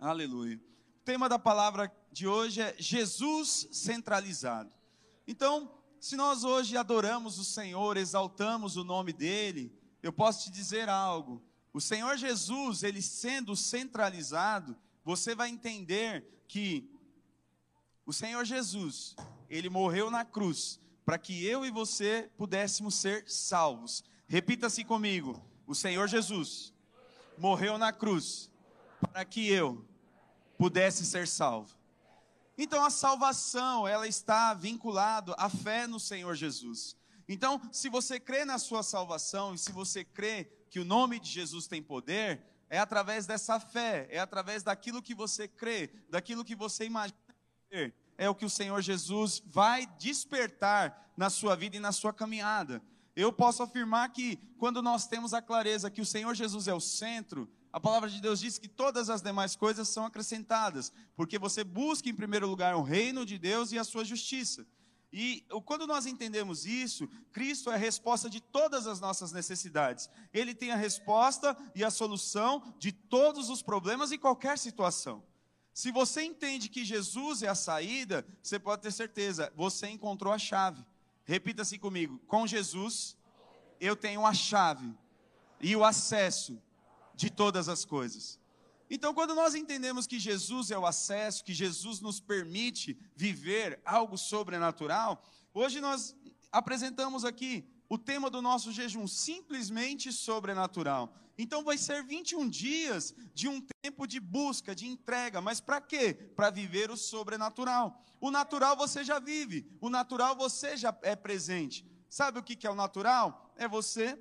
Aleluia. O tema da palavra de hoje é Jesus centralizado. Então, se nós hoje adoramos o Senhor, exaltamos o nome dele, eu posso te dizer algo. O Senhor Jesus, ele sendo centralizado, você vai entender que o Senhor Jesus, ele morreu na cruz para que eu e você pudéssemos ser salvos. Repita-se comigo: o Senhor Jesus morreu na cruz para que eu pudesse ser salvo. Então a salvação, ela está vinculada à fé no Senhor Jesus. Então, se você crê na sua salvação e se você crê que o nome de Jesus tem poder, é através dessa fé, é através daquilo que você crê, daquilo que você imagina é o que o Senhor Jesus vai despertar na sua vida e na sua caminhada. Eu posso afirmar que quando nós temos a clareza que o Senhor Jesus é o centro, a palavra de Deus diz que todas as demais coisas são acrescentadas, porque você busca em primeiro lugar o reino de Deus e a sua justiça. E quando nós entendemos isso, Cristo é a resposta de todas as nossas necessidades. Ele tem a resposta e a solução de todos os problemas e qualquer situação. Se você entende que Jesus é a saída, você pode ter certeza, você encontrou a chave. Repita assim comigo: com Jesus, eu tenho a chave e o acesso de todas as coisas. Então, quando nós entendemos que Jesus é o acesso, que Jesus nos permite viver algo sobrenatural, hoje nós apresentamos aqui o tema do nosso jejum, simplesmente sobrenatural. Então vai ser 21 dias de um tempo de busca, de entrega, mas para quê? Para viver o sobrenatural. O natural você já vive, o natural você já é presente. Sabe o que é o natural? É você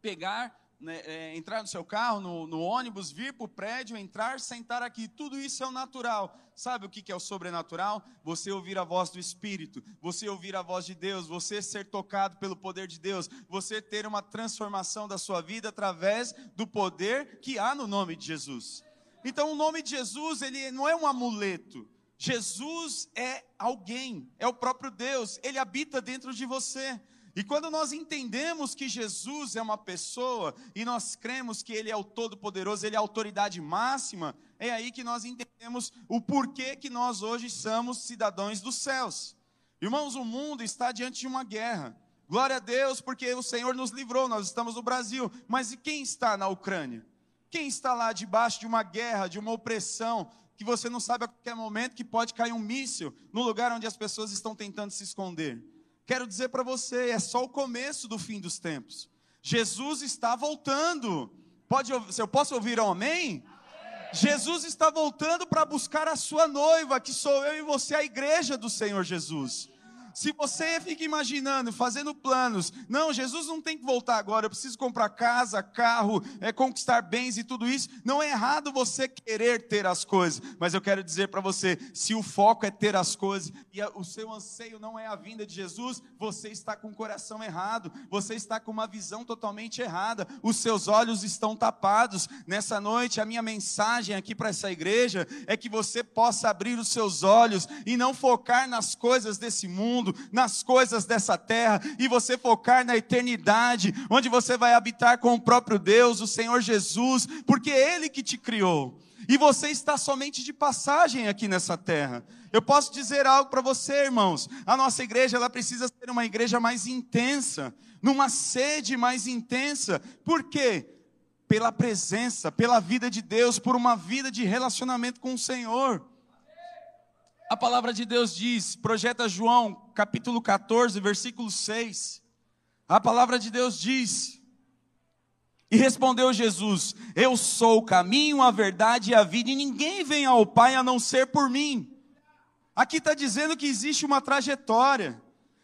pegar né, é, entrar no seu carro, no, no ônibus, vir para o prédio, entrar, sentar aqui, tudo isso é o natural. Sabe o que, que é o sobrenatural? Você ouvir a voz do Espírito, você ouvir a voz de Deus, você ser tocado pelo poder de Deus, você ter uma transformação da sua vida através do poder que há no nome de Jesus. Então, o nome de Jesus, ele não é um amuleto. Jesus é alguém, é o próprio Deus, ele habita dentro de você. E quando nós entendemos que Jesus é uma pessoa e nós cremos que Ele é o Todo-Poderoso, Ele é a autoridade máxima, é aí que nós entendemos o porquê que nós hoje somos cidadãos dos céus. Irmãos, o mundo está diante de uma guerra. Glória a Deus, porque o Senhor nos livrou, nós estamos no Brasil. Mas e quem está na Ucrânia? Quem está lá debaixo de uma guerra, de uma opressão, que você não sabe a qualquer momento que pode cair um míssil no lugar onde as pessoas estão tentando se esconder? Quero dizer para você, é só o começo do fim dos tempos. Jesus está voltando. Pode, se eu posso ouvir um amém? Jesus está voltando para buscar a sua noiva, que sou eu e você, a igreja do Senhor Jesus. Se você fica imaginando, fazendo planos, não, Jesus não tem que voltar agora, eu preciso comprar casa, carro, é, conquistar bens e tudo isso. Não é errado você querer ter as coisas, mas eu quero dizer para você: se o foco é ter as coisas e o seu anseio não é a vinda de Jesus, você está com o coração errado, você está com uma visão totalmente errada, os seus olhos estão tapados. Nessa noite, a minha mensagem aqui para essa igreja é que você possa abrir os seus olhos e não focar nas coisas desse mundo mundo, nas coisas dessa terra, e você focar na eternidade, onde você vai habitar com o próprio Deus, o Senhor Jesus, porque é Ele que te criou. E você está somente de passagem aqui nessa terra. Eu posso dizer algo para você, irmãos. A nossa igreja, ela precisa ser uma igreja mais intensa, numa sede mais intensa. Por quê? Pela presença, pela vida de Deus, por uma vida de relacionamento com o Senhor. A palavra de Deus diz, projeta João, capítulo 14, versículo 6. A palavra de Deus diz: E respondeu Jesus: Eu sou o caminho, a verdade e a vida, e ninguém vem ao Pai a não ser por mim. Aqui está dizendo que existe uma trajetória.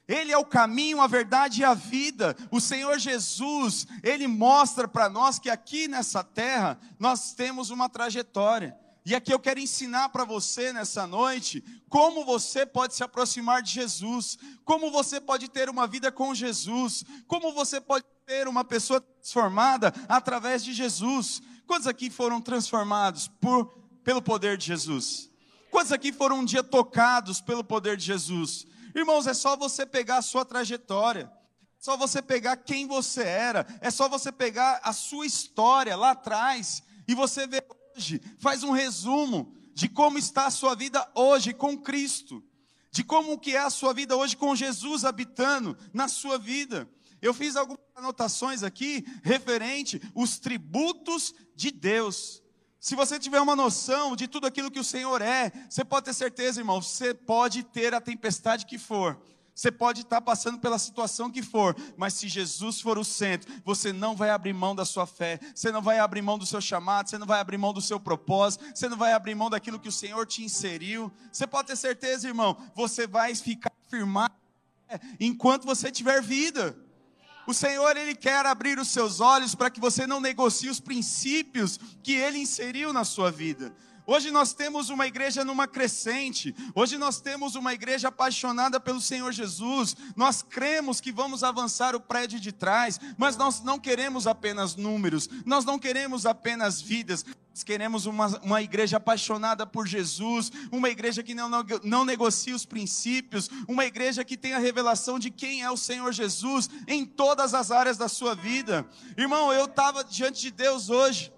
Ele é o caminho, a verdade e a vida. O Senhor Jesus, ele mostra para nós que aqui nessa terra nós temos uma trajetória. E aqui eu quero ensinar para você nessa noite como você pode se aproximar de Jesus, como você pode ter uma vida com Jesus, como você pode ter uma pessoa transformada através de Jesus. Quantos aqui foram transformados por, pelo poder de Jesus? Quantos aqui foram um dia tocados pelo poder de Jesus? Irmãos, é só você pegar a sua trajetória, é só você pegar quem você era, é só você pegar a sua história lá atrás e você ver hoje, faz um resumo de como está a sua vida hoje com Cristo, de como que é a sua vida hoje com Jesus habitando na sua vida. Eu fiz algumas anotações aqui referente os tributos de Deus. Se você tiver uma noção de tudo aquilo que o Senhor é, você pode ter certeza, irmão, você pode ter a tempestade que for. Você pode estar passando pela situação que for, mas se Jesus for o centro, você não vai abrir mão da sua fé, você não vai abrir mão do seu chamado, você não vai abrir mão do seu propósito, você não vai abrir mão daquilo que o Senhor te inseriu. Você pode ter certeza, irmão, você vai ficar firmado enquanto você tiver vida. O Senhor, Ele quer abrir os seus olhos para que você não negocie os princípios que Ele inseriu na sua vida. Hoje nós temos uma igreja numa crescente. Hoje nós temos uma igreja apaixonada pelo Senhor Jesus. Nós cremos que vamos avançar o prédio de trás, mas nós não queremos apenas números, nós não queremos apenas vidas, queremos uma, uma igreja apaixonada por Jesus, uma igreja que não, não, não negocia os princípios, uma igreja que tem a revelação de quem é o Senhor Jesus em todas as áreas da sua vida. Irmão, eu estava diante de Deus hoje,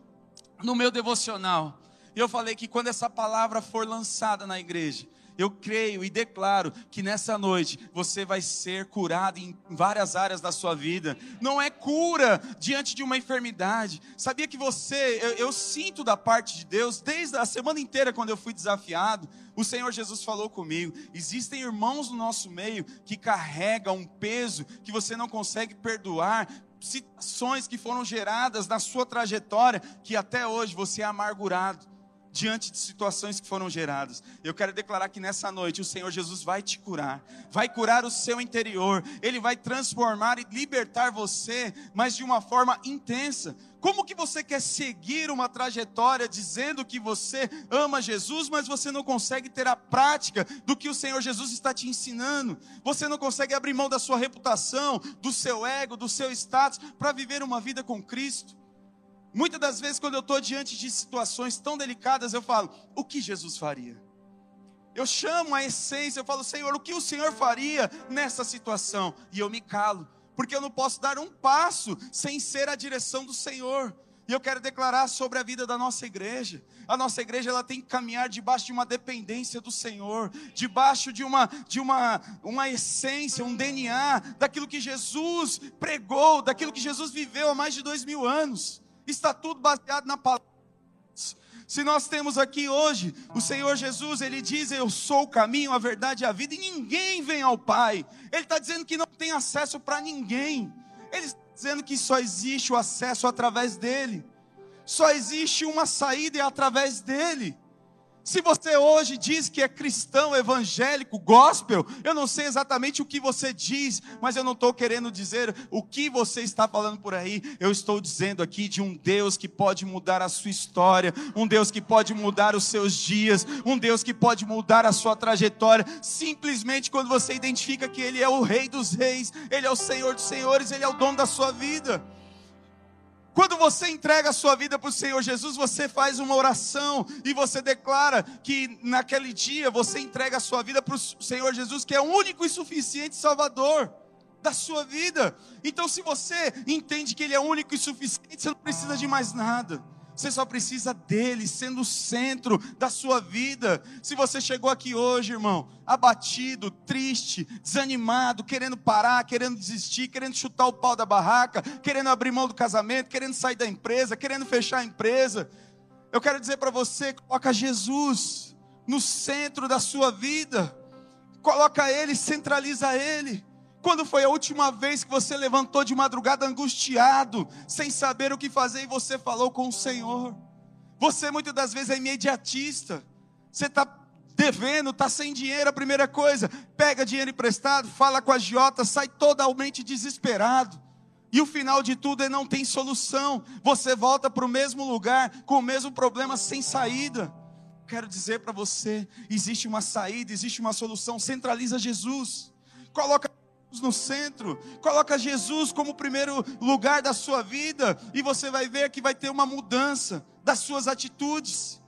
no meu devocional, e eu falei que quando essa palavra for lançada na igreja, eu creio e declaro que nessa noite você vai ser curado em várias áreas da sua vida. Não é cura diante de uma enfermidade. Sabia que você, eu, eu sinto da parte de Deus, desde a semana inteira, quando eu fui desafiado, o Senhor Jesus falou comigo. Existem irmãos no nosso meio que carregam um peso que você não consegue perdoar, situações que foram geradas na sua trajetória, que até hoje você é amargurado diante de situações que foram geradas. Eu quero declarar que nessa noite o Senhor Jesus vai te curar, vai curar o seu interior, ele vai transformar e libertar você, mas de uma forma intensa. Como que você quer seguir uma trajetória dizendo que você ama Jesus, mas você não consegue ter a prática do que o Senhor Jesus está te ensinando? Você não consegue abrir mão da sua reputação, do seu ego, do seu status para viver uma vida com Cristo? Muitas das vezes, quando eu estou diante de situações tão delicadas, eu falo: o que Jesus faria? Eu chamo a essência, eu falo: Senhor, o que o Senhor faria nessa situação? E eu me calo, porque eu não posso dar um passo sem ser a direção do Senhor. E eu quero declarar sobre a vida da nossa igreja. A nossa igreja ela tem que caminhar debaixo de uma dependência do Senhor, debaixo de uma de uma uma essência, um DNA daquilo que Jesus pregou, daquilo que Jesus viveu há mais de dois mil anos. Está tudo baseado na palavra. Se nós temos aqui hoje o Senhor Jesus, Ele diz: Eu sou o caminho, a verdade e a vida, e ninguém vem ao Pai. Ele está dizendo que não tem acesso para ninguém. Ele está dizendo que só existe o acesso através dele. Só existe uma saída e é através dele. Se você hoje diz que é cristão, evangélico, gospel, eu não sei exatamente o que você diz, mas eu não estou querendo dizer o que você está falando por aí. Eu estou dizendo aqui de um Deus que pode mudar a sua história, um Deus que pode mudar os seus dias, um Deus que pode mudar a sua trajetória, simplesmente quando você identifica que Ele é o Rei dos Reis, Ele é o Senhor dos Senhores, Ele é o dono da sua vida. Quando você entrega a sua vida para o Senhor Jesus, você faz uma oração e você declara que naquele dia você entrega a sua vida para o Senhor Jesus, que é o único e suficiente Salvador da sua vida. Então, se você entende que Ele é único e suficiente, você não precisa de mais nada. Você só precisa dele sendo o centro da sua vida. Se você chegou aqui hoje, irmão, abatido, triste, desanimado, querendo parar, querendo desistir, querendo chutar o pau da barraca, querendo abrir mão do casamento, querendo sair da empresa, querendo fechar a empresa, eu quero dizer para você, coloca Jesus no centro da sua vida. Coloca ele, centraliza ele. Quando foi a última vez que você levantou de madrugada angustiado, sem saber o que fazer e você falou com o Senhor? Você muitas das vezes é imediatista. Você está devendo, está sem dinheiro, a primeira coisa, pega dinheiro emprestado, fala com a agiota, sai totalmente desesperado. E o final de tudo é não tem solução. Você volta para o mesmo lugar, com o mesmo problema, sem saída. Quero dizer para você: existe uma saída, existe uma solução. Centraliza Jesus. Coloca no centro, coloca Jesus como primeiro lugar da sua vida e você vai ver que vai ter uma mudança das suas atitudes.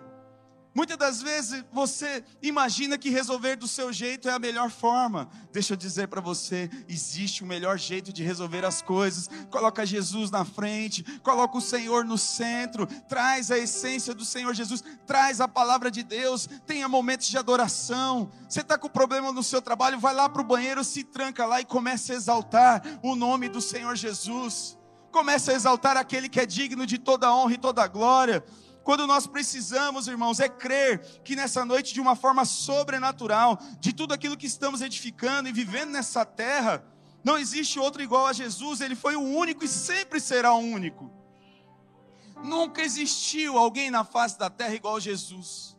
Muitas das vezes você imagina que resolver do seu jeito é a melhor forma. Deixa eu dizer para você, existe o melhor jeito de resolver as coisas. Coloca Jesus na frente, coloca o Senhor no centro, traz a essência do Senhor Jesus, traz a palavra de Deus, tenha momentos de adoração. Você está com problema no seu trabalho, vai lá para o banheiro, se tranca lá e começa a exaltar o nome do Senhor Jesus. Começa a exaltar aquele que é digno de toda honra e toda glória. Quando nós precisamos, irmãos, é crer que nessa noite, de uma forma sobrenatural, de tudo aquilo que estamos edificando e vivendo nessa terra, não existe outro igual a Jesus, ele foi o único e sempre será o único. Nunca existiu alguém na face da terra igual a Jesus.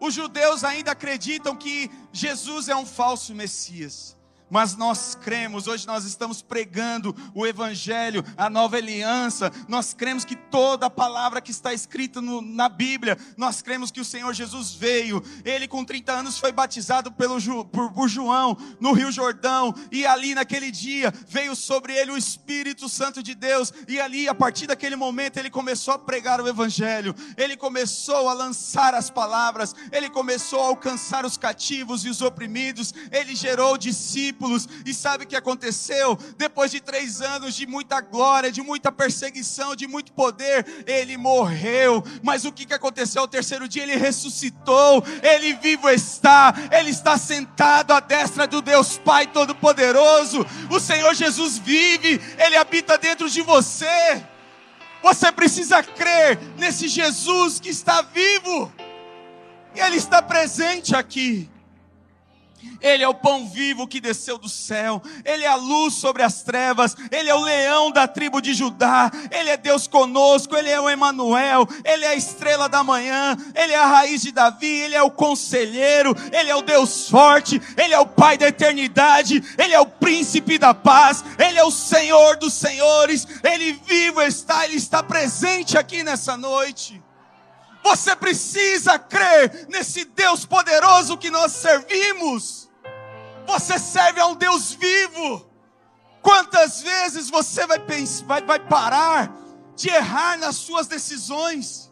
Os judeus ainda acreditam que Jesus é um falso Messias mas nós cremos, hoje nós estamos pregando o Evangelho, a nova aliança, nós cremos que toda a palavra que está escrita no, na Bíblia, nós cremos que o Senhor Jesus veio, ele com 30 anos foi batizado pelo, por, por João no Rio Jordão, e ali naquele dia veio sobre ele o Espírito Santo de Deus, e ali a partir daquele momento ele começou a pregar o Evangelho, ele começou a lançar as palavras, ele começou a alcançar os cativos e os oprimidos, ele gerou discípulos discípulos. E sabe o que aconteceu? Depois de três anos de muita glória, de muita perseguição, de muito poder, ele morreu. Mas o que, aconteceu? Ao terceiro dia ele ressuscitou, ele vivo está, ele está sentado à destra do Deus Pai Todo-Poderoso. O Senhor Jesus vive, ele habita dentro de você. Você precisa crer nesse Jesus que está vivo. E Ele está presente aqui. Ele é o pão vivo que desceu do céu, Ele é a luz sobre as trevas, Ele é o leão da tribo de Judá, Ele é Deus conosco, Ele é o Emanuel, Ele é a estrela da manhã, Ele é a raiz de Davi, Ele é o conselheiro, Ele é o Deus forte, Ele é o Pai da eternidade, Ele é o príncipe da paz, Ele é o Senhor dos senhores, Ele vivo está, Ele está presente aqui nessa noite. Você precisa crer nesse Deus poderoso que nós servimos. Você serve a um Deus vivo. Quantas vezes você vai, pensar, vai, vai parar de errar nas suas decisões?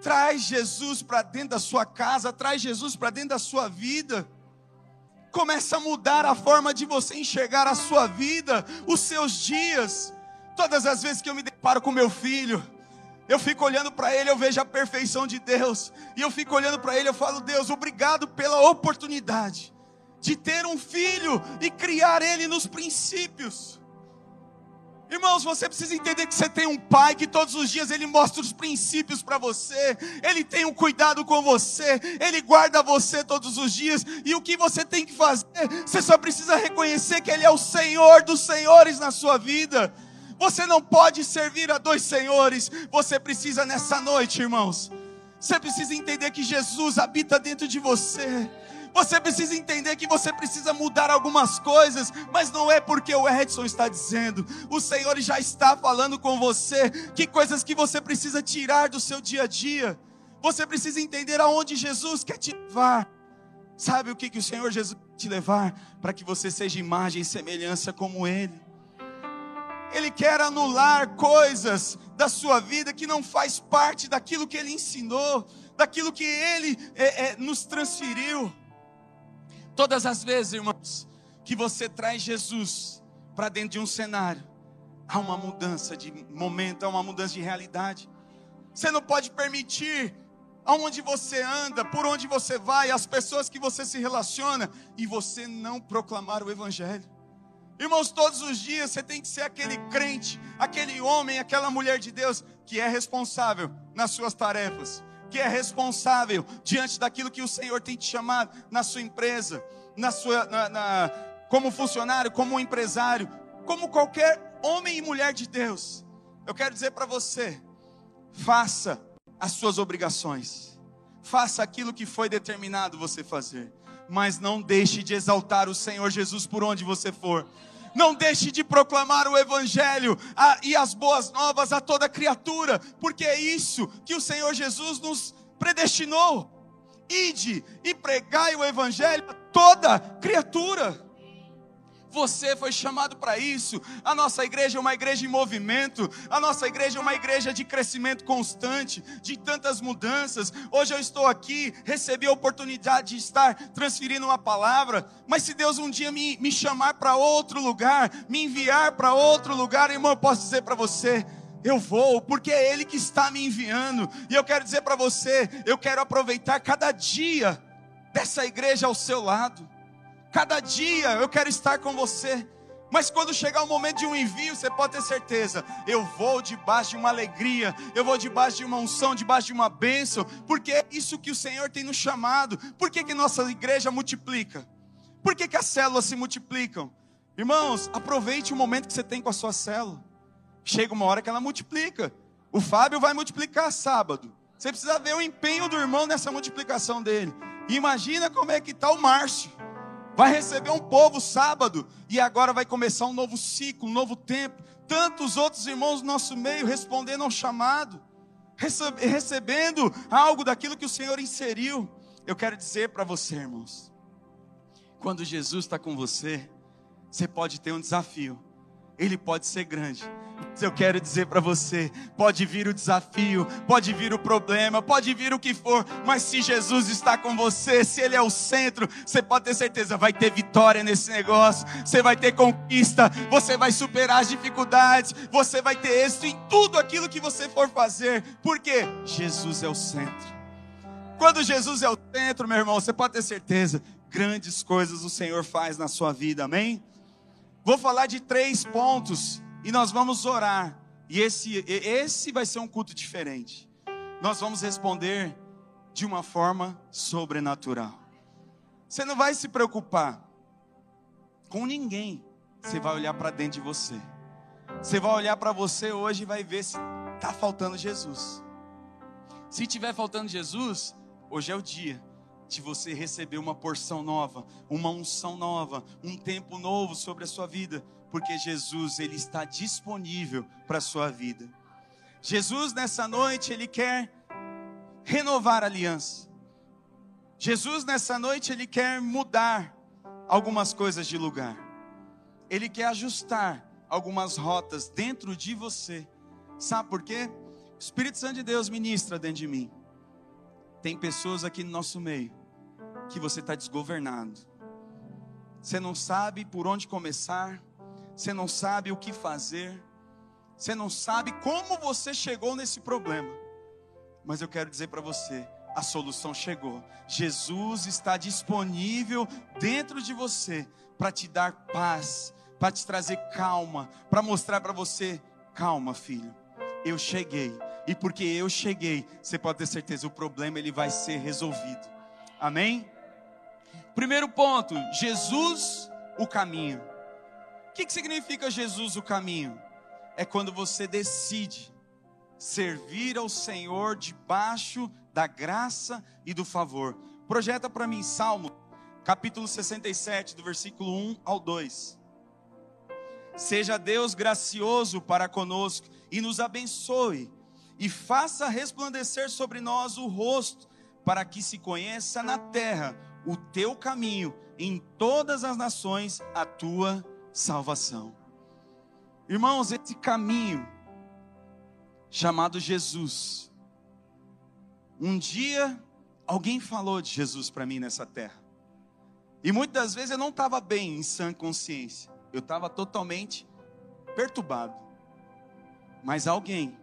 Traz Jesus para dentro da sua casa, traz Jesus para dentro da sua vida. Começa a mudar a forma de você enxergar a sua vida, os seus dias. Todas as vezes que eu me deparo com meu filho, eu fico olhando para ele, eu vejo a perfeição de Deus. E eu fico olhando para ele, eu falo: Deus, obrigado pela oportunidade de ter um filho e criar ele nos princípios. Irmãos, você precisa entender que você tem um pai que todos os dias ele mostra os princípios para você, ele tem um cuidado com você, ele guarda você todos os dias, e o que você tem que fazer? Você só precisa reconhecer que ele é o Senhor dos senhores na sua vida. Você não pode servir a dois senhores. Você precisa nessa noite, irmãos. Você precisa entender que Jesus habita dentro de você. Você precisa entender que você precisa mudar algumas coisas, mas não é porque o Edson está dizendo. O Senhor já está falando com você que coisas que você precisa tirar do seu dia a dia. Você precisa entender aonde Jesus quer te levar. Sabe o que, que o Senhor Jesus quer te levar? Para que você seja imagem e semelhança como Ele. Ele quer anular coisas da sua vida que não faz parte daquilo que Ele ensinou, daquilo que Ele é, é, nos transferiu. Todas as vezes, irmãos, que você traz Jesus para dentro de um cenário, há uma mudança de momento, há uma mudança de realidade. Você não pode permitir aonde você anda, por onde você vai, as pessoas que você se relaciona, e você não proclamar o Evangelho. Irmãos, todos os dias você tem que ser aquele crente, aquele homem, aquela mulher de Deus que é responsável nas suas tarefas, que é responsável diante daquilo que o Senhor tem te chamado na sua empresa, na sua, na, na, como funcionário, como empresário, como qualquer homem e mulher de Deus. Eu quero dizer para você: faça as suas obrigações, faça aquilo que foi determinado você fazer, mas não deixe de exaltar o Senhor Jesus por onde você for. Não deixe de proclamar o Evangelho a, e as boas novas a toda criatura, porque é isso que o Senhor Jesus nos predestinou. Ide e pregai o Evangelho a toda criatura. Você foi chamado para isso. A nossa igreja é uma igreja em movimento. A nossa igreja é uma igreja de crescimento constante, de tantas mudanças. Hoje eu estou aqui, recebi a oportunidade de estar transferindo uma palavra. Mas se Deus um dia me, me chamar para outro lugar, me enviar para outro lugar, irmão, eu posso dizer para você eu vou, porque é Ele que está me enviando. E eu quero dizer para você: eu quero aproveitar cada dia dessa igreja ao seu lado. Cada dia eu quero estar com você. Mas quando chegar o momento de um envio, você pode ter certeza, eu vou debaixo de uma alegria, eu vou debaixo de uma unção, debaixo de uma bênção, porque é isso que o Senhor tem nos chamado. Por que, que nossa igreja multiplica? Por que, que as células se multiplicam? Irmãos, aproveite o momento que você tem com a sua célula. Chega uma hora que ela multiplica. O Fábio vai multiplicar sábado. Você precisa ver o empenho do irmão nessa multiplicação dele. Imagina como é que está o Márcio. Vai receber um povo sábado e agora vai começar um novo ciclo, um novo tempo. Tantos outros irmãos do nosso meio respondendo ao chamado, recebendo algo daquilo que o Senhor inseriu. Eu quero dizer para você, irmãos, quando Jesus está com você, você pode ter um desafio, ele pode ser grande, eu quero dizer para você: pode vir o desafio, pode vir o problema, pode vir o que for, mas se Jesus está com você, se Ele é o centro, você pode ter certeza, vai ter vitória nesse negócio, você vai ter conquista, você vai superar as dificuldades, você vai ter êxito em tudo aquilo que você for fazer, porque Jesus é o centro. Quando Jesus é o centro, meu irmão, você pode ter certeza, grandes coisas o Senhor faz na sua vida, amém? Vou falar de três pontos e nós vamos orar. E esse, esse vai ser um culto diferente. Nós vamos responder de uma forma sobrenatural. Você não vai se preocupar com ninguém. Você vai olhar para dentro de você. Você vai olhar para você hoje e vai ver se está faltando Jesus. Se tiver faltando Jesus, hoje é o dia de você receber uma porção nova, uma unção nova, um tempo novo sobre a sua vida, porque Jesus ele está disponível para a sua vida. Jesus nessa noite ele quer renovar a aliança. Jesus nessa noite ele quer mudar algumas coisas de lugar. Ele quer ajustar algumas rotas dentro de você. Sabe por quê? O Espírito Santo de Deus ministra dentro de mim. Tem pessoas aqui no nosso meio que você está desgovernado. Você não sabe por onde começar, você não sabe o que fazer, você não sabe como você chegou nesse problema. Mas eu quero dizer para você, a solução chegou. Jesus está disponível dentro de você para te dar paz, para te trazer calma, para mostrar para você, calma, filho. Eu cheguei. E porque eu cheguei, você pode ter certeza, o problema ele vai ser resolvido. Amém? Primeiro ponto, Jesus o caminho. O que, que significa Jesus o caminho? É quando você decide servir ao Senhor debaixo da graça e do favor. Projeta para mim Salmo, capítulo 67, do versículo 1 ao 2. Seja Deus gracioso para conosco e nos abençoe, e faça resplandecer sobre nós o rosto, para que se conheça na terra o teu caminho, em todas as nações a tua salvação. Irmãos, esse caminho chamado Jesus. Um dia alguém falou de Jesus para mim nessa terra. E muitas vezes eu não estava bem em sã consciência. Eu estava totalmente perturbado. Mas alguém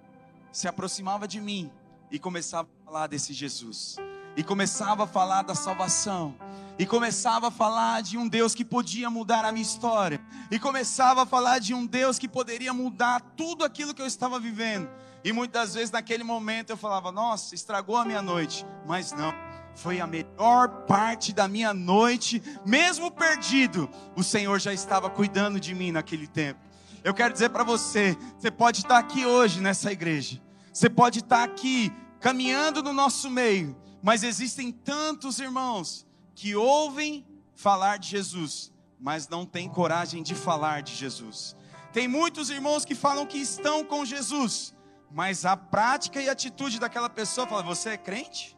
se aproximava de mim e começava a falar desse Jesus. E começava a falar da salvação e começava a falar de um Deus que podia mudar a minha história, e começava a falar de um Deus que poderia mudar tudo aquilo que eu estava vivendo. E muitas vezes naquele momento eu falava: Nossa, estragou a minha noite, mas não. Foi a melhor parte da minha noite, mesmo perdido, o Senhor já estava cuidando de mim naquele tempo. Eu quero dizer para você: você pode estar aqui hoje nessa igreja, você pode estar aqui caminhando no nosso meio, mas existem tantos irmãos que ouvem falar de Jesus, mas não têm coragem de falar de Jesus. Tem muitos irmãos que falam que estão com Jesus, mas a prática e a atitude daquela pessoa fala: Você é crente?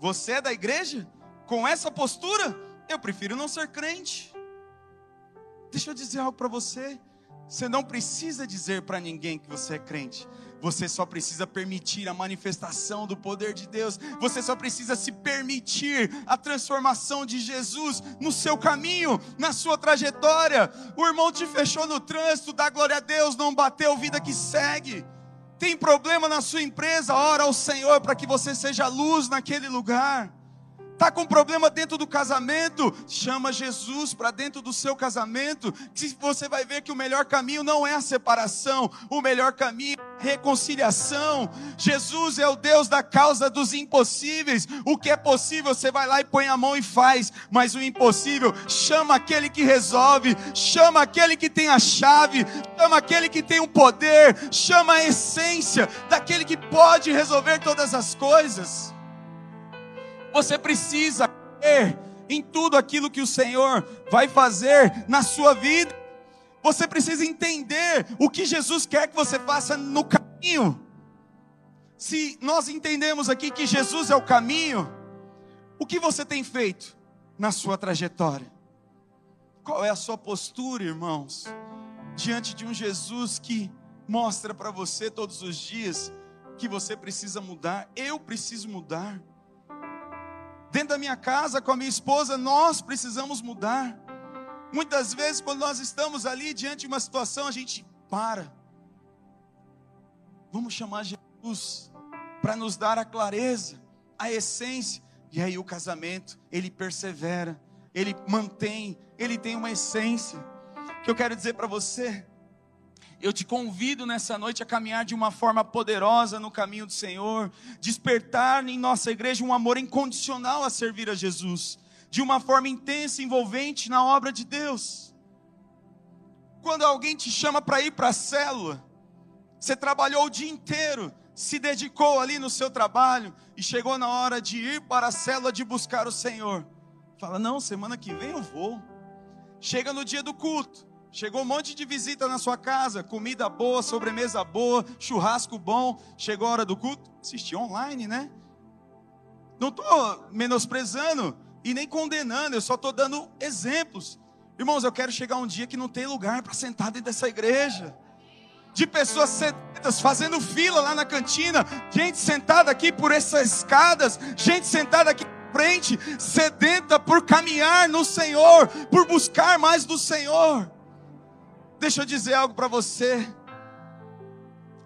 Você é da igreja? Com essa postura? Eu prefiro não ser crente. Deixa eu dizer algo para você. Você não precisa dizer para ninguém que você é crente. Você só precisa permitir a manifestação do poder de Deus. Você só precisa se permitir a transformação de Jesus no seu caminho, na sua trajetória. O irmão te fechou no trânsito, dá glória a Deus, não bateu, vida que segue. Tem problema na sua empresa, ora ao Senhor para que você seja luz naquele lugar. Está com problema dentro do casamento? Chama Jesus para dentro do seu casamento. Que você vai ver que o melhor caminho não é a separação, o melhor caminho é a reconciliação. Jesus é o Deus da causa dos impossíveis. O que é possível, você vai lá e põe a mão e faz. Mas o impossível, chama aquele que resolve, chama aquele que tem a chave, chama aquele que tem o poder, chama a essência daquele que pode resolver todas as coisas. Você precisa crer em tudo aquilo que o Senhor vai fazer na sua vida. Você precisa entender o que Jesus quer que você faça no caminho. Se nós entendemos aqui que Jesus é o caminho, o que você tem feito na sua trajetória? Qual é a sua postura, irmãos, diante de um Jesus que mostra para você todos os dias que você precisa mudar? Eu preciso mudar dentro da minha casa com a minha esposa, nós precisamos mudar. Muitas vezes, quando nós estamos ali diante de uma situação, a gente para. Vamos chamar Jesus para nos dar a clareza, a essência. E aí o casamento, ele persevera, ele mantém, ele tem uma essência. Que eu quero dizer para você, eu te convido nessa noite a caminhar de uma forma poderosa no caminho do Senhor, despertar em nossa igreja um amor incondicional a servir a Jesus, de uma forma intensa envolvente na obra de Deus. Quando alguém te chama para ir para a célula, você trabalhou o dia inteiro, se dedicou ali no seu trabalho e chegou na hora de ir para a célula de buscar o Senhor. Fala: "Não, semana que vem eu vou". Chega no dia do culto, Chegou um monte de visita na sua casa, comida boa, sobremesa boa, churrasco bom. Chegou a hora do culto, assistir online, né? Não estou menosprezando e nem condenando, eu só estou dando exemplos. Irmãos, eu quero chegar um dia que não tem lugar para sentar dentro dessa igreja. De pessoas sedentas fazendo fila lá na cantina, gente sentada aqui por essas escadas, gente sentada aqui frente, sedenta por caminhar no Senhor, por buscar mais do Senhor. Deixa eu dizer algo para você.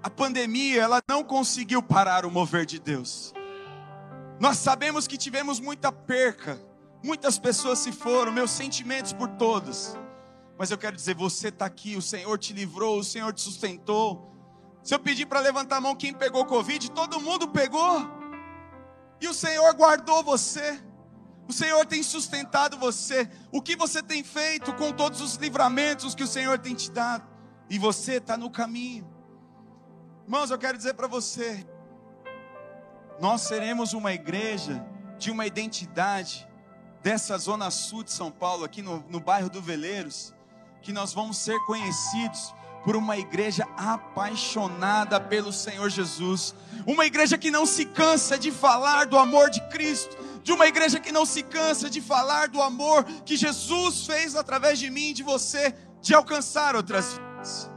A pandemia, ela não conseguiu parar o mover de Deus. Nós sabemos que tivemos muita perca, muitas pessoas se foram, meus sentimentos por todos. Mas eu quero dizer, você está aqui, o Senhor te livrou, o Senhor te sustentou. Se eu pedir para levantar a mão quem pegou Covid, todo mundo pegou. E o Senhor guardou você. O Senhor tem sustentado você. O que você tem feito com todos os livramentos que o Senhor tem te dado? E você está no caminho. Irmãos, eu quero dizer para você: nós seremos uma igreja de uma identidade dessa zona sul de São Paulo, aqui no, no bairro do Veleiros, que nós vamos ser conhecidos por uma igreja apaixonada pelo Senhor Jesus, uma igreja que não se cansa de falar do amor de Cristo, de uma igreja que não se cansa de falar do amor que Jesus fez através de mim e de você, de alcançar outras vidas.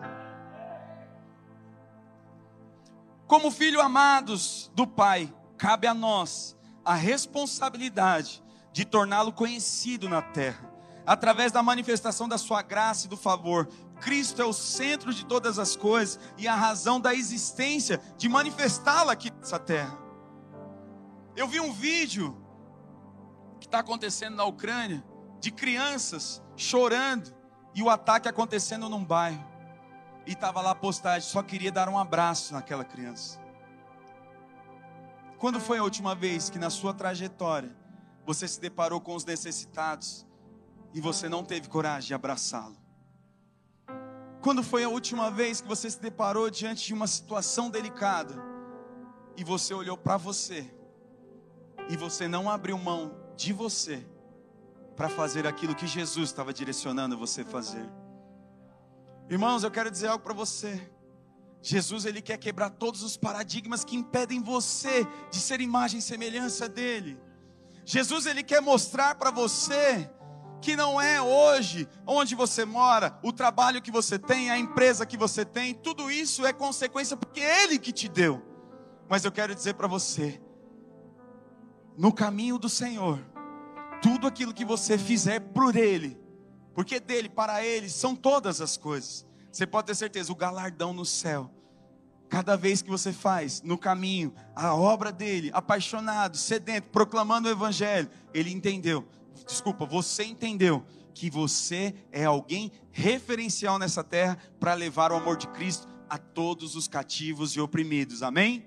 Como filhos amados do Pai, cabe a nós a responsabilidade de torná-lo conhecido na terra, através da manifestação da sua graça e do favor. Cristo é o centro de todas as coisas e a razão da existência de manifestá-la aqui nessa terra. Eu vi um vídeo que está acontecendo na Ucrânia, de crianças chorando e o ataque acontecendo num bairro. E estava lá a postagem, só queria dar um abraço naquela criança. Quando foi a última vez que na sua trajetória você se deparou com os necessitados e você não teve coragem de abraçá-lo? Quando foi a última vez que você se deparou diante de uma situação delicada e você olhou para você e você não abriu mão de você para fazer aquilo que Jesus estava direcionando você fazer. Irmãos, eu quero dizer algo para você. Jesus ele quer quebrar todos os paradigmas que impedem você de ser imagem e semelhança dele. Jesus ele quer mostrar para você que não é hoje onde você mora, o trabalho que você tem, a empresa que você tem, tudo isso é consequência porque é Ele que te deu. Mas eu quero dizer para você, no caminho do Senhor, tudo aquilo que você fizer por Ele, porque dele, para Ele, são todas as coisas. Você pode ter certeza, o galardão no céu. Cada vez que você faz no caminho a obra dele, apaixonado, sedento, proclamando o Evangelho, ele entendeu desculpa, você entendeu que você é alguém referencial nessa terra para levar o amor de Cristo a todos os cativos e oprimidos. Amém?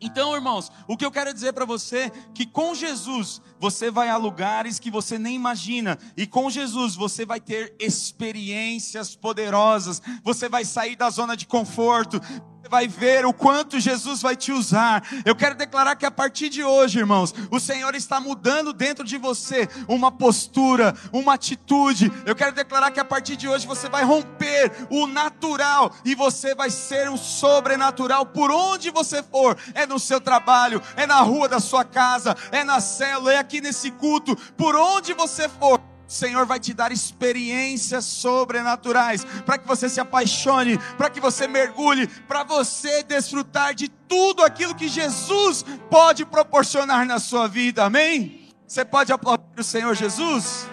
Então, irmãos, o que eu quero dizer para você que com Jesus você vai a lugares que você nem imagina, e com Jesus você vai ter experiências poderosas. Você vai sair da zona de conforto, vai ver o quanto Jesus vai te usar. Eu quero declarar que a partir de hoje, irmãos, o Senhor está mudando dentro de você uma postura, uma atitude. Eu quero declarar que a partir de hoje você vai romper o natural e você vai ser um sobrenatural por onde você for. É no seu trabalho, é na rua da sua casa, é na célula, é aqui nesse culto, por onde você for. O Senhor vai te dar experiências sobrenaturais para que você se apaixone, para que você mergulhe, para você desfrutar de tudo aquilo que Jesus pode proporcionar na sua vida. Amém? Você pode aplaudir o Senhor Jesus?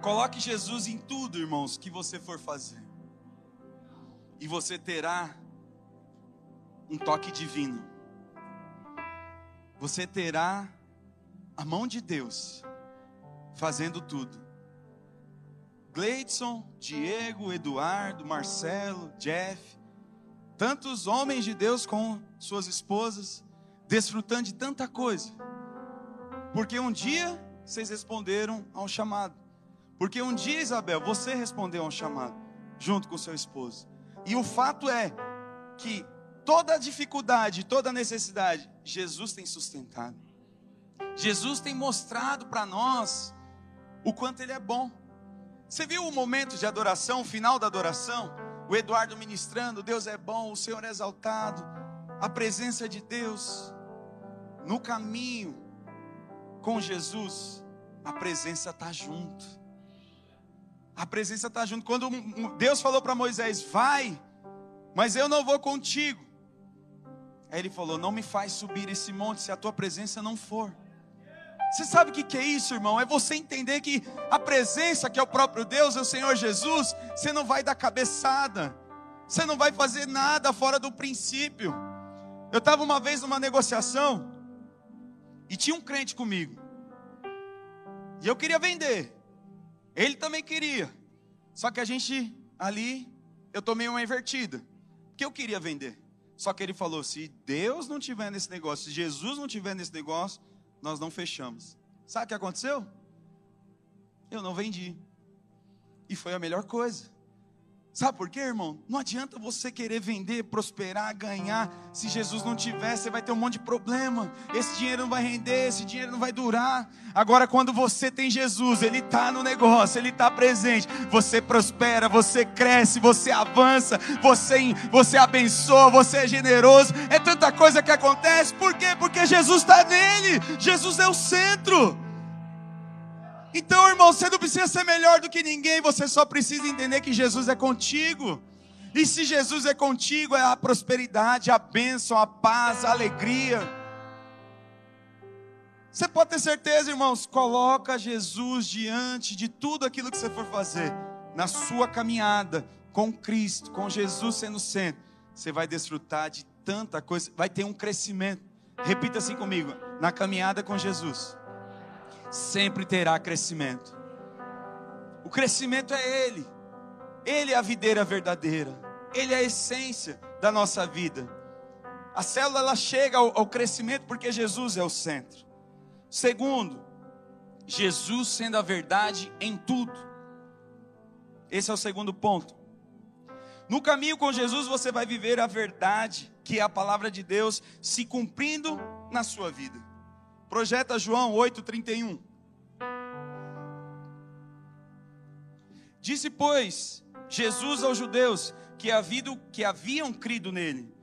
Coloque Jesus em tudo, irmãos, que você for fazer e você terá um toque divino. Você terá a mão de Deus fazendo tudo. Gleidson, Diego, Eduardo, Marcelo, Jeff, tantos homens de Deus com suas esposas, desfrutando de tanta coisa. Porque um dia vocês responderam a um chamado. Porque um dia, Isabel, você respondeu a um chamado, junto com seu esposo. E o fato é que toda dificuldade, toda necessidade, Jesus tem sustentado. Jesus tem mostrado para nós o quanto Ele é bom. Você viu o momento de adoração, o final da adoração? O Eduardo ministrando, Deus é bom, o Senhor é exaltado, a presença de Deus. No caminho com Jesus, a presença está junto. A presença está junto. Quando Deus falou para Moisés: Vai, mas eu não vou contigo. Aí ele falou: Não me faz subir esse monte se a tua presença não for. Você sabe o que é isso, irmão? É você entender que a presença, que é o próprio Deus, é o Senhor Jesus, você não vai dar cabeçada, você não vai fazer nada fora do princípio. Eu estava uma vez numa negociação e tinha um crente comigo, e eu queria vender. Ele também queria. Só que a gente ali, eu tomei uma invertida. Que eu queria vender. Só que ele falou: se Deus não tiver nesse negócio, se Jesus não tiver nesse negócio, nós não fechamos. Sabe o que aconteceu? Eu não vendi. E foi a melhor coisa. Sabe por quê, irmão? Não adianta você querer vender, prosperar, ganhar. Se Jesus não tiver, você vai ter um monte de problema. Esse dinheiro não vai render, esse dinheiro não vai durar. Agora, quando você tem Jesus, Ele está no negócio, Ele está presente. Você prospera, você cresce, você avança, você, você abençoa, você é generoso. É tanta coisa que acontece. Por quê? Porque Jesus está nele. Jesus é o centro. Então, irmão, você não precisa ser melhor do que ninguém, você só precisa entender que Jesus é contigo. E se Jesus é contigo, é a prosperidade, a bênção, a paz, a alegria. Você pode ter certeza, irmãos, coloca Jesus diante de tudo aquilo que você for fazer, na sua caminhada com Cristo, com Jesus sendo centro, você vai desfrutar de tanta coisa, vai ter um crescimento. Repita assim comigo: na caminhada com Jesus sempre terá crescimento. O crescimento é Ele, Ele é a videira verdadeira, Ele é a essência da nossa vida. A célula ela chega ao, ao crescimento porque Jesus é o centro. Segundo, Jesus sendo a verdade em tudo. Esse é o segundo ponto. No caminho com Jesus você vai viver a verdade, que é a palavra de Deus, se cumprindo na sua vida. Projeta João 8,31. Disse, pois, Jesus aos judeus que, havido, que haviam crido nele.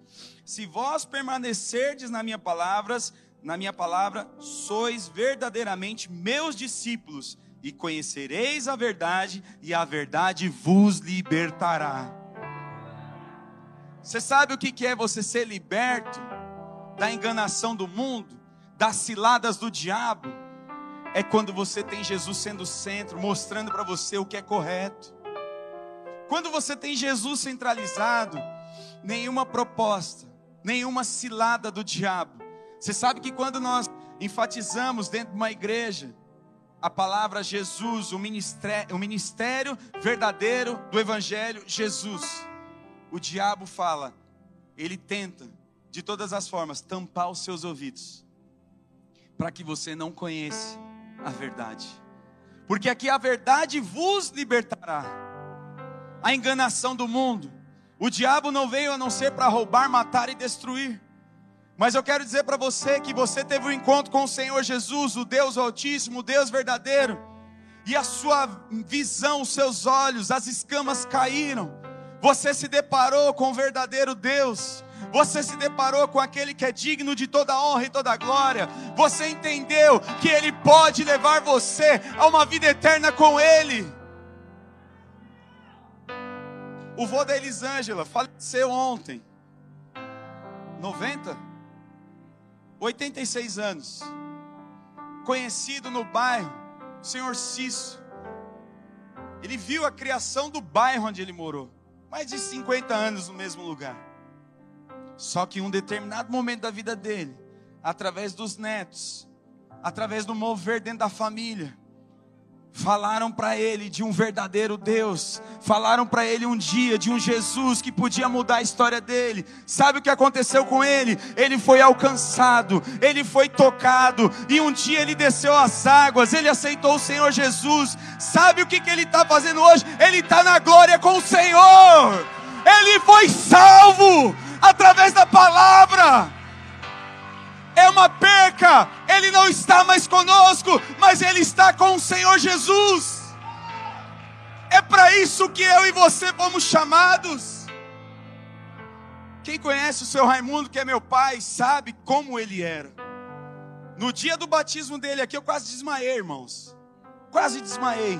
Se vós permanecerdes na minha palavras, na minha palavra, sois verdadeiramente meus discípulos e conhecereis a verdade e a verdade vos libertará. Você sabe o que é você ser liberto da enganação do mundo, das ciladas do diabo? É quando você tem Jesus sendo centro, mostrando para você o que é correto. Quando você tem Jesus centralizado, nenhuma proposta, nenhuma cilada do diabo. Você sabe que quando nós enfatizamos dentro de uma igreja a palavra Jesus, o ministério, o ministério verdadeiro do Evangelho, Jesus, o diabo fala, ele tenta de todas as formas tampar os seus ouvidos, para que você não conheça a verdade, porque aqui a verdade vos libertará a enganação do mundo. O diabo não veio a não ser para roubar, matar e destruir. Mas eu quero dizer para você que você teve um encontro com o Senhor Jesus, o Deus Altíssimo, o Deus verdadeiro, e a sua visão, os seus olhos, as escamas caíram. Você se deparou com o verdadeiro Deus. Você se deparou com aquele que é digno de toda honra e toda glória. Você entendeu que ele pode levar você a uma vida eterna com ele. O vô da Elisângela faleceu ontem. 90? 86 anos. Conhecido no bairro, o senhor Cício. Ele viu a criação do bairro onde ele morou. Mais de 50 anos no mesmo lugar. Só que em um determinado momento da vida dele, através dos netos, através do mover dentro da família, Falaram para ele de um verdadeiro Deus, falaram para ele um dia de um Jesus que podia mudar a história dele. Sabe o que aconteceu com ele? Ele foi alcançado, ele foi tocado, e um dia ele desceu as águas, ele aceitou o Senhor Jesus. Sabe o que, que ele está fazendo hoje? Ele está na glória com o Senhor, ele foi salvo através da palavra é uma perca, ele não está mais conosco, mas ele está com o Senhor Jesus. É para isso que eu e você fomos chamados. Quem conhece o seu Raimundo, que é meu pai, sabe como ele era. No dia do batismo dele aqui, eu quase desmaiei, irmãos. Quase desmaiei.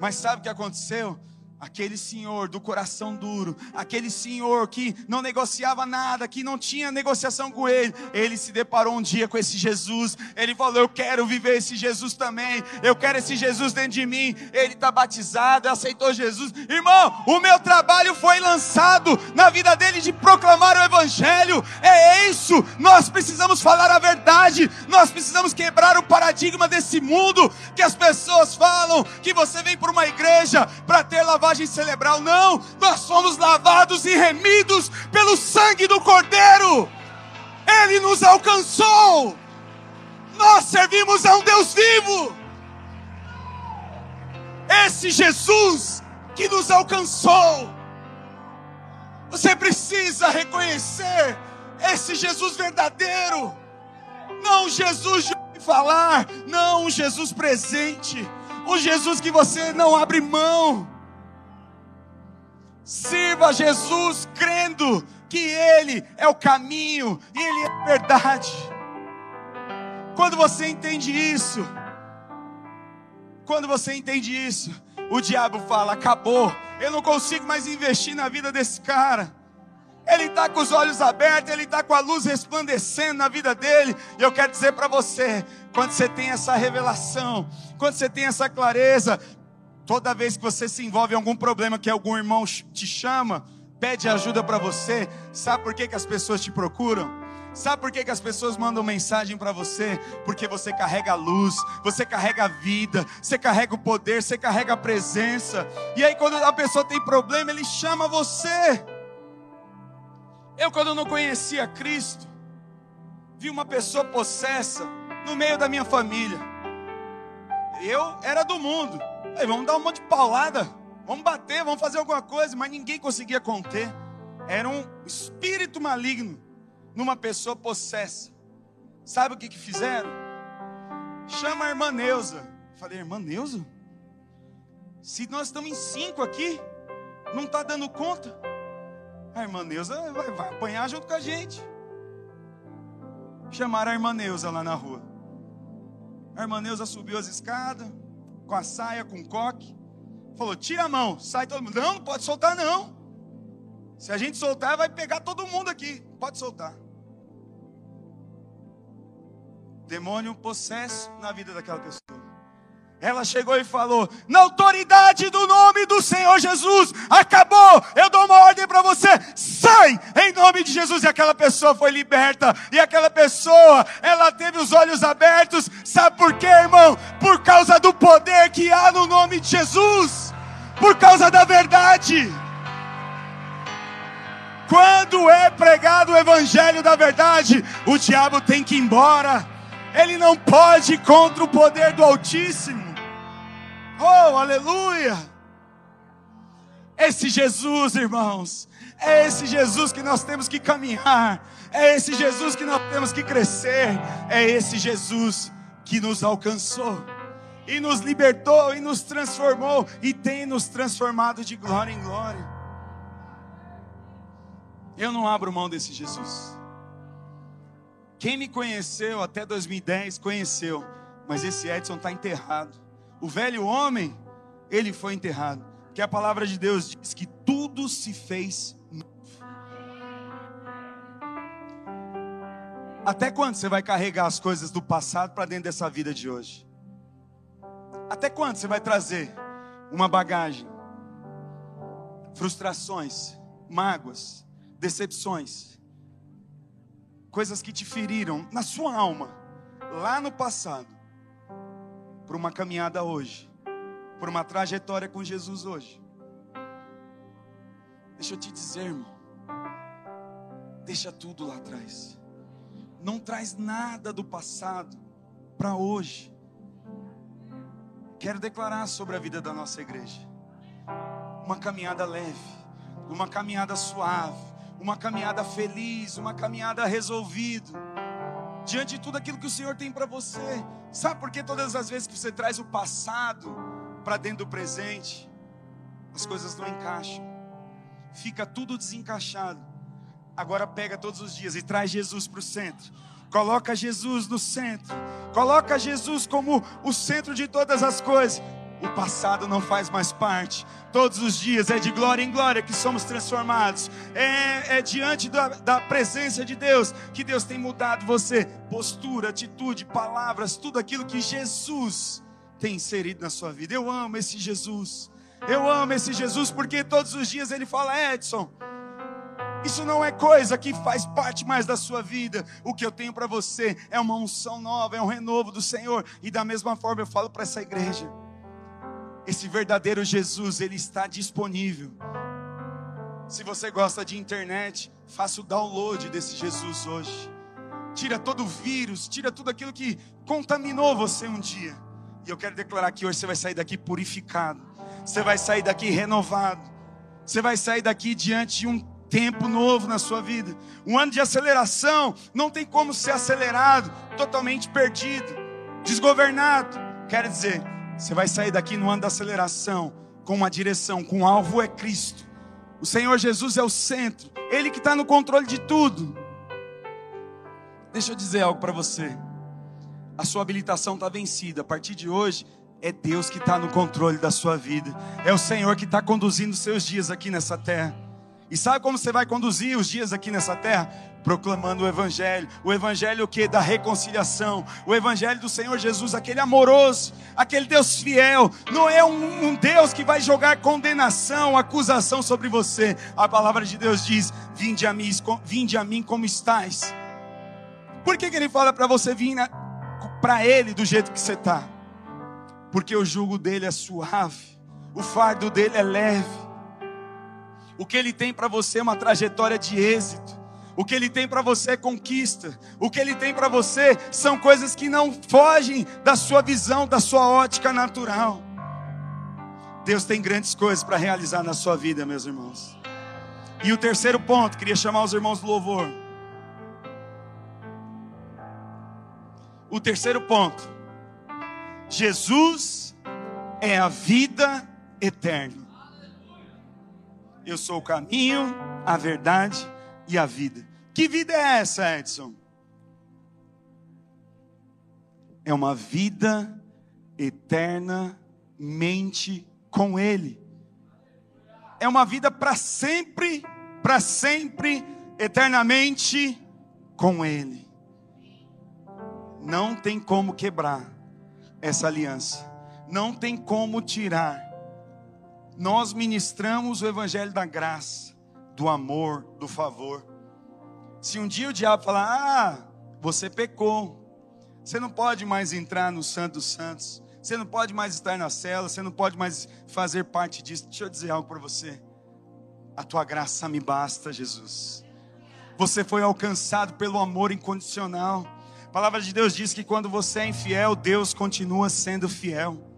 Mas sabe o que aconteceu? Aquele senhor do coração duro, aquele senhor que não negociava nada, que não tinha negociação com ele, ele se deparou um dia com esse Jesus. Ele falou: Eu quero viver esse Jesus também, eu quero esse Jesus dentro de mim. Ele está batizado, aceitou Jesus. Irmão, o meu trabalho foi lançado na vida dele de proclamar o Evangelho. É isso, nós precisamos falar a verdade, nós precisamos quebrar o paradigma desse mundo que as pessoas falam que você vem para uma igreja para ter lavagem cerebral, não, nós somos lavados e remidos pelo sangue do Cordeiro, Ele nos alcançou, nós servimos a um Deus vivo, esse Jesus que nos alcançou, você precisa reconhecer esse Jesus verdadeiro, não Jesus de falar, não um Jesus presente, um Jesus que você não abre mão, Sirva Jesus crendo que Ele é o caminho e Ele é a verdade. Quando você entende isso, quando você entende isso, o diabo fala: acabou, eu não consigo mais investir na vida desse cara. Ele está com os olhos abertos, ele está com a luz resplandecendo na vida dele. E eu quero dizer para você: quando você tem essa revelação, quando você tem essa clareza, Toda vez que você se envolve em algum problema que algum irmão te chama, pede ajuda para você, sabe por que, que as pessoas te procuram? Sabe por que, que as pessoas mandam mensagem para você? Porque você carrega a luz, você carrega a vida, você carrega o poder, você carrega a presença. E aí, quando a pessoa tem problema, ele chama você. Eu, quando não conhecia Cristo, vi uma pessoa possessa no meio da minha família. Eu era do mundo. Vamos dar um monte de paulada, vamos bater, vamos fazer alguma coisa, mas ninguém conseguia conter. Era um espírito maligno numa pessoa possessa. Sabe o que, que fizeram? Chama a irmã Neuza. Falei, irmã Neuza? Se nós estamos em cinco aqui, não está dando conta. A irmã Neuza vai, vai apanhar junto com a gente. Chamaram a irmã Neuza lá na rua. A irmã Neuza subiu as escadas, com a saia, com o coque. Falou: tira a mão, sai todo mundo. Não, não pode soltar, não. Se a gente soltar, vai pegar todo mundo aqui. Pode soltar. Demônio possesso na vida daquela pessoa. Ela chegou e falou: Na autoridade do nome do Senhor Jesus, acabou. Eu dou uma ordem para você: sai em nome de Jesus. E aquela pessoa foi liberta. E aquela pessoa, ela teve os olhos abertos. Sabe por quê, irmão? Por causa do poder que há no nome de Jesus, por causa da verdade. Quando é pregado o evangelho da verdade, o diabo tem que ir embora. Ele não pode contra o poder do Altíssimo. Oh, aleluia! Esse Jesus, irmãos, é esse Jesus que nós temos que caminhar, é esse Jesus que nós temos que crescer, é esse Jesus que nos alcançou e nos libertou e nos transformou e tem nos transformado de glória em glória. Eu não abro mão desse Jesus. Quem me conheceu até 2010 conheceu, mas esse Edson está enterrado. O velho homem, ele foi enterrado. Que a palavra de Deus diz que tudo se fez novo. Até quando você vai carregar as coisas do passado para dentro dessa vida de hoje? Até quando você vai trazer uma bagagem? Frustrações, mágoas, decepções, coisas que te feriram na sua alma, lá no passado por uma caminhada hoje, por uma trajetória com Jesus hoje. Deixa eu te dizer, irmão, deixa tudo lá atrás. Não traz nada do passado para hoje. Quero declarar sobre a vida da nossa igreja. Uma caminhada leve, uma caminhada suave, uma caminhada feliz, uma caminhada resolvida diante de tudo aquilo que o Senhor tem para você. Sabe por que todas as vezes que você traz o passado para dentro do presente, as coisas não encaixam, fica tudo desencaixado. Agora pega todos os dias e traz Jesus para o centro. Coloca Jesus no centro. Coloca Jesus como o centro de todas as coisas o passado não faz mais parte. Todos os dias é de glória em glória que somos transformados. É, é diante da, da, presença de Deus que Deus tem mudado você. Postura, atitude, palavras, tudo aquilo que Jesus tem inserido na sua vida. Eu amo esse Jesus. Eu amo esse Jesus porque todos os dias ele fala: Edson. Isso não é coisa que faz parte mais da sua vida. O que eu tenho para você é uma unção nova, é um renovo do Senhor. E da mesma forma eu falo para essa igreja esse verdadeiro Jesus, ele está disponível. Se você gosta de internet, faça o download desse Jesus hoje. Tira todo o vírus, tira tudo aquilo que contaminou você um dia. E eu quero declarar que hoje você vai sair daqui purificado. Você vai sair daqui renovado. Você vai sair daqui diante de um tempo novo na sua vida. Um ano de aceleração não tem como ser acelerado, totalmente perdido, desgovernado. Quero dizer, você vai sair daqui no ano da aceleração, com uma direção, com um alvo é Cristo. O Senhor Jesus é o centro, Ele que está no controle de tudo. Deixa eu dizer algo para você. A sua habilitação está vencida. A partir de hoje, é Deus que está no controle da sua vida. É o Senhor que está conduzindo os seus dias aqui nessa terra. E sabe como você vai conduzir os dias aqui nessa terra? Proclamando o Evangelho. O Evangelho o que? Da reconciliação. O Evangelho do Senhor Jesus, aquele amoroso, aquele Deus fiel. Não é um, um Deus que vai jogar condenação, acusação sobre você. A palavra de Deus diz: Vinde a mim, vinde a mim como estás. Por que, que ele fala para você vir para Ele do jeito que você está? Porque o jugo dele é suave, o fardo dele é leve. O que Ele tem para você é uma trajetória de êxito. O que Ele tem para você é conquista. O que Ele tem para você são coisas que não fogem da sua visão, da sua ótica natural. Deus tem grandes coisas para realizar na sua vida, meus irmãos. E o terceiro ponto, queria chamar os irmãos do louvor. O terceiro ponto, Jesus é a vida eterna. Eu sou o caminho, a verdade e a vida. Que vida é essa, Edson? É uma vida eternamente com Ele. É uma vida para sempre, para sempre, eternamente com Ele. Não tem como quebrar essa aliança, não tem como tirar. Nós ministramos o Evangelho da graça, do amor, do favor. Se um dia o diabo falar, ah, você pecou, você não pode mais entrar no Santo dos Santos, você não pode mais estar na cela, você não pode mais fazer parte disso. Deixa eu dizer algo para você. A tua graça me basta, Jesus. Você foi alcançado pelo amor incondicional. A palavra de Deus diz que quando você é infiel, Deus continua sendo fiel.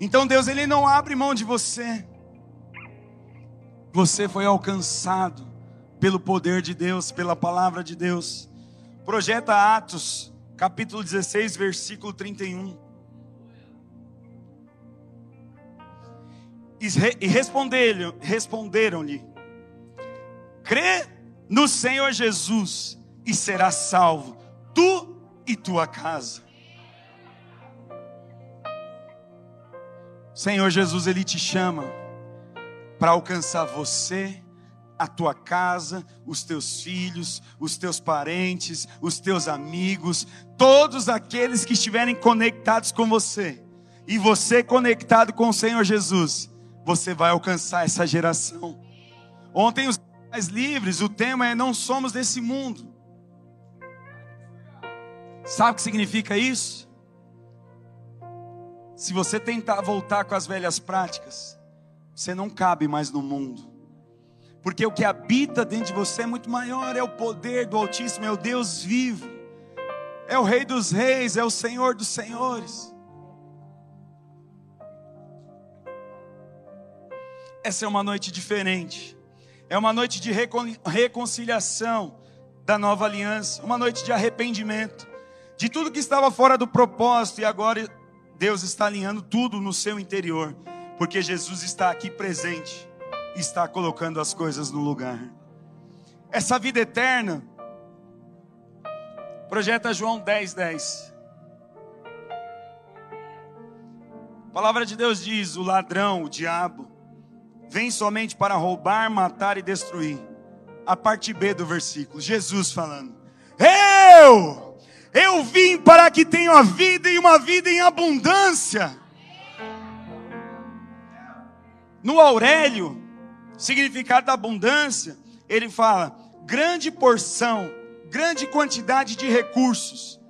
Então Deus ele não abre mão de você. Você foi alcançado pelo poder de Deus, pela palavra de Deus. Projeta Atos, capítulo 16, versículo 31. E responderam-lhe: Crê no Senhor Jesus e serás salvo, tu e tua casa. Senhor Jesus, Ele te chama para alcançar você, a tua casa, os teus filhos, os teus parentes, os teus amigos, todos aqueles que estiverem conectados com você, e você conectado com o Senhor Jesus, você vai alcançar essa geração. Ontem os mais livres, o tema é não somos desse mundo. Sabe o que significa isso? Se você tentar voltar com as velhas práticas, você não cabe mais no mundo. Porque o que habita dentro de você é muito maior, é o poder do Altíssimo, é o Deus vivo, é o Rei dos Reis, é o Senhor dos Senhores. Essa é uma noite diferente. É uma noite de reconciliação da nova aliança, uma noite de arrependimento de tudo que estava fora do propósito e agora Deus está alinhando tudo no seu interior, porque Jesus está aqui presente, está colocando as coisas no lugar. Essa vida eterna, projeta João 10, 10. A palavra de Deus diz: o ladrão, o diabo, vem somente para roubar, matar e destruir. A parte B do versículo, Jesus falando: Eu, eu vim para que tenham a vida e uma vida em abundância. No Aurélio, significado da abundância, ele fala: grande porção, grande quantidade de recursos.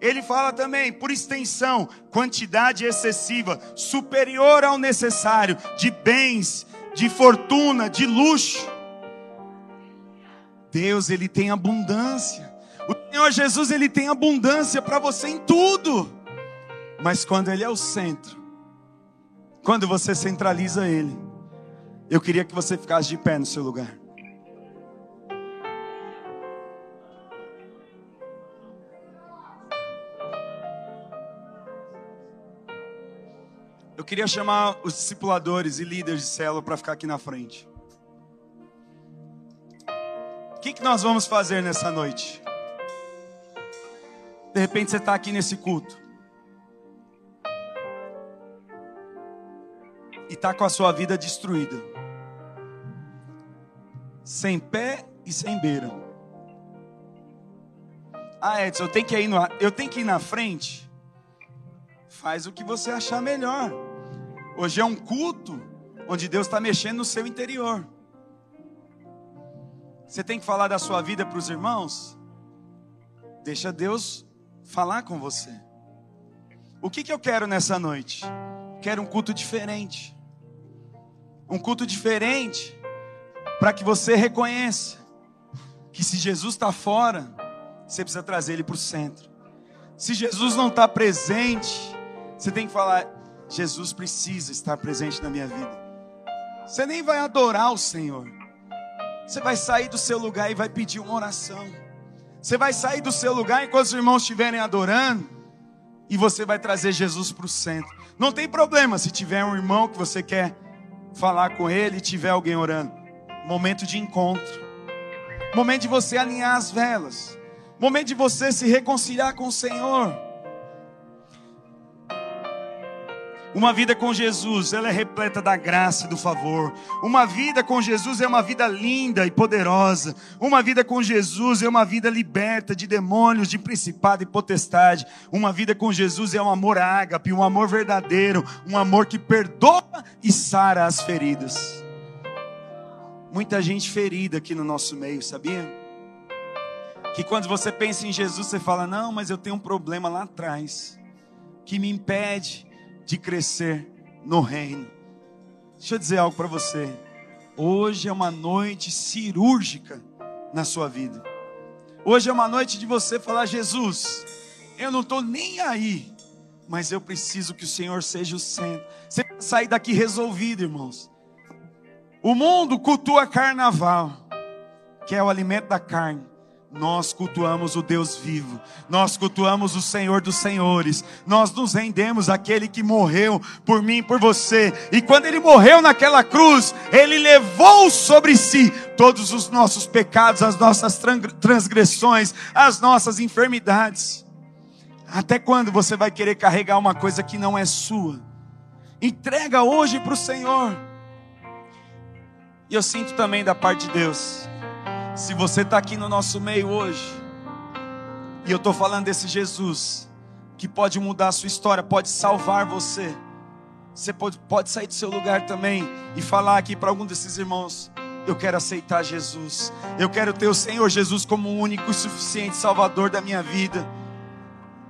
Ele fala também, por extensão, quantidade excessiva, superior ao necessário, de bens, de fortuna, de luxo. Deus, Ele tem abundância. O Senhor Jesus, Ele tem abundância para você em tudo. Mas quando Ele é o centro, quando você centraliza Ele, eu queria que você ficasse de pé no seu lugar. Eu queria chamar os discipuladores e líderes de célula para ficar aqui na frente. O que, que nós vamos fazer nessa noite? Repente você está aqui nesse culto. E está com a sua vida destruída. Sem pé e sem beira. Ah, Edson, eu tenho que ir, no, eu tenho que ir na frente. Faz o que você achar melhor. Hoje é um culto onde Deus está mexendo no seu interior. Você tem que falar da sua vida para os irmãos? Deixa Deus falar com você. O que, que eu quero nessa noite? Quero um culto diferente. Um culto diferente para que você reconheça que se Jesus está fora, você precisa trazer ele para o centro. Se Jesus não está presente, você tem que falar: Jesus precisa estar presente na minha vida. Você nem vai adorar o Senhor. Você vai sair do seu lugar e vai pedir uma oração. Você vai sair do seu lugar enquanto os irmãos estiverem adorando. E você vai trazer Jesus para o centro. Não tem problema se tiver um irmão que você quer falar com ele e tiver alguém orando. Momento de encontro. Momento de você alinhar as velas. Momento de você se reconciliar com o Senhor. Uma vida com Jesus, ela é repleta da graça e do favor. Uma vida com Jesus é uma vida linda e poderosa. Uma vida com Jesus é uma vida liberta de demônios, de principado e potestade. Uma vida com Jesus é um amor ágape, um amor verdadeiro, um amor que perdoa e sara as feridas. Muita gente ferida aqui no nosso meio, sabia? Que quando você pensa em Jesus, você fala: "Não, mas eu tenho um problema lá atrás que me impede de crescer no reino. Deixa eu dizer algo para você. Hoje é uma noite cirúrgica na sua vida. Hoje é uma noite de você falar: Jesus, eu não estou nem aí, mas eu preciso que o Senhor seja o centro. Você vai sair daqui resolvido, irmãos. O mundo cultua carnaval, que é o alimento da carne. Nós cultuamos o Deus vivo, nós cultuamos o Senhor dos Senhores, nós nos rendemos àquele que morreu por mim por você, e quando ele morreu naquela cruz, ele levou sobre si todos os nossos pecados, as nossas transgressões, as nossas enfermidades. Até quando você vai querer carregar uma coisa que não é sua? Entrega hoje para o Senhor. E eu sinto também da parte de Deus se você está aqui no nosso meio hoje, e eu estou falando desse Jesus, que pode mudar a sua história, pode salvar você. Você pode, pode sair do seu lugar também e falar aqui para algum desses irmãos: Eu quero aceitar Jesus, eu quero ter o Senhor Jesus como o único e suficiente Salvador da minha vida.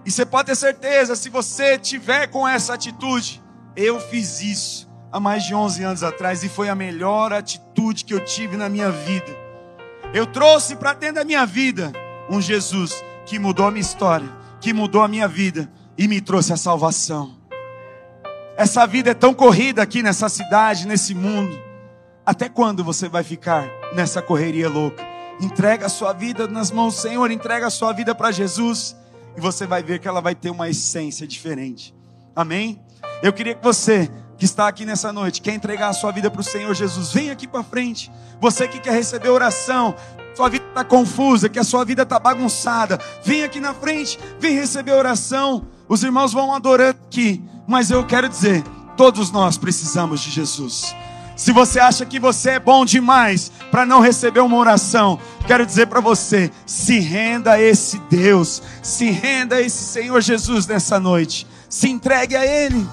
E você pode ter certeza, se você tiver com essa atitude, eu fiz isso há mais de 11 anos atrás e foi a melhor atitude que eu tive na minha vida. Eu trouxe para dentro da minha vida um Jesus que mudou a minha história, que mudou a minha vida e me trouxe a salvação. Essa vida é tão corrida aqui nessa cidade, nesse mundo. Até quando você vai ficar nessa correria louca? Entrega a sua vida nas mãos do Senhor, entrega a sua vida para Jesus e você vai ver que ela vai ter uma essência diferente. Amém? Eu queria que você que está aqui nessa noite, quer entregar a sua vida para o Senhor Jesus, vem aqui para frente. Você que quer receber oração, sua vida está confusa, que a sua vida está bagunçada, vem aqui na frente, vem receber oração. Os irmãos vão adorando aqui, mas eu quero dizer, todos nós precisamos de Jesus. Se você acha que você é bom demais para não receber uma oração, quero dizer para você: se renda a esse Deus, se renda a esse Senhor Jesus nessa noite, se entregue a Ele.